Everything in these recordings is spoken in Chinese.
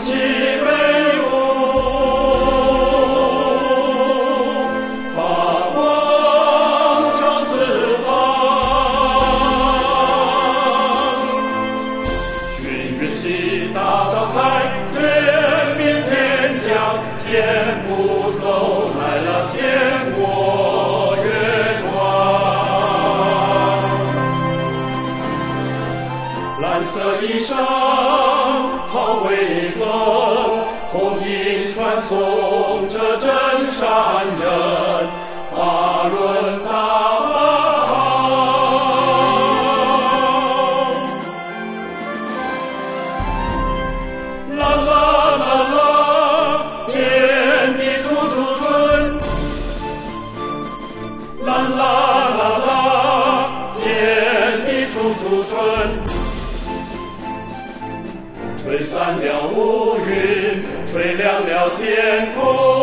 起飞舞发光照四方军人起大刀开天兵天将天步走来了天国月光。蓝色衣裳颂着真善人，法轮大法好。啦啦啦啦，天地处处春。啦啦啦啦，天地处处春。吹散了乌云，吹亮了天空。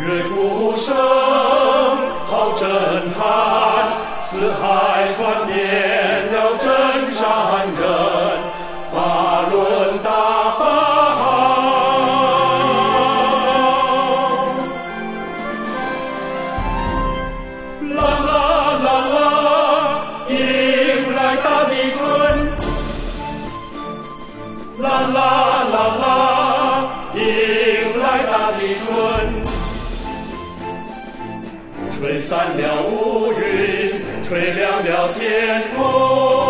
乐鼓声好震撼，四海传遍了真善人，法轮大法好。啦啦啦啦，迎来大地春。啦啦啦啦，吹散了乌云，吹亮了天空。